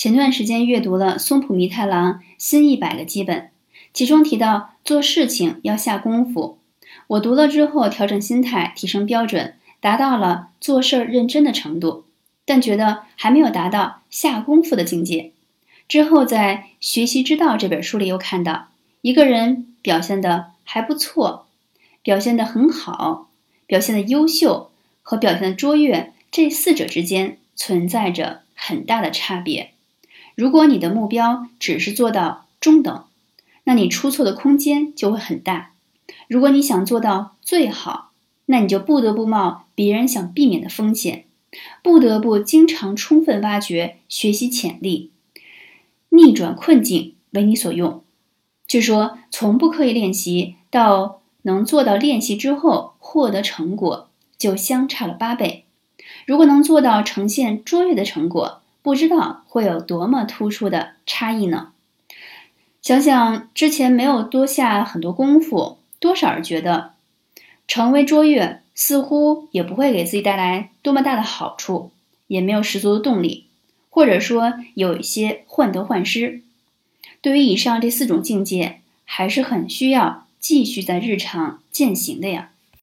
前段时间阅读了松浦弥太郎新一百个基本，其中提到做事情要下功夫。我读了之后，调整心态，提升标准，达到了做事儿认真的程度，但觉得还没有达到下功夫的境界。之后在《学习之道》这本书里又看到，一个人表现的还不错，表现的很好，表现的优秀和表现的卓越这四者之间存在着很大的差别。如果你的目标只是做到中等，那你出错的空间就会很大；如果你想做到最好，那你就不得不冒别人想避免的风险，不得不经常充分挖掘学习潜力，逆转困境为你所用。据说，从不刻意练习到能做到练习之后获得成果，就相差了八倍。如果能做到呈现卓越的成果，不知道会有多么突出的差异呢？想想之前没有多下很多功夫，多少人觉得成为卓越似乎也不会给自己带来多么大的好处，也没有十足的动力，或者说有一些患得患失。对于以上这四种境界，还是很需要继续在日常践行的呀。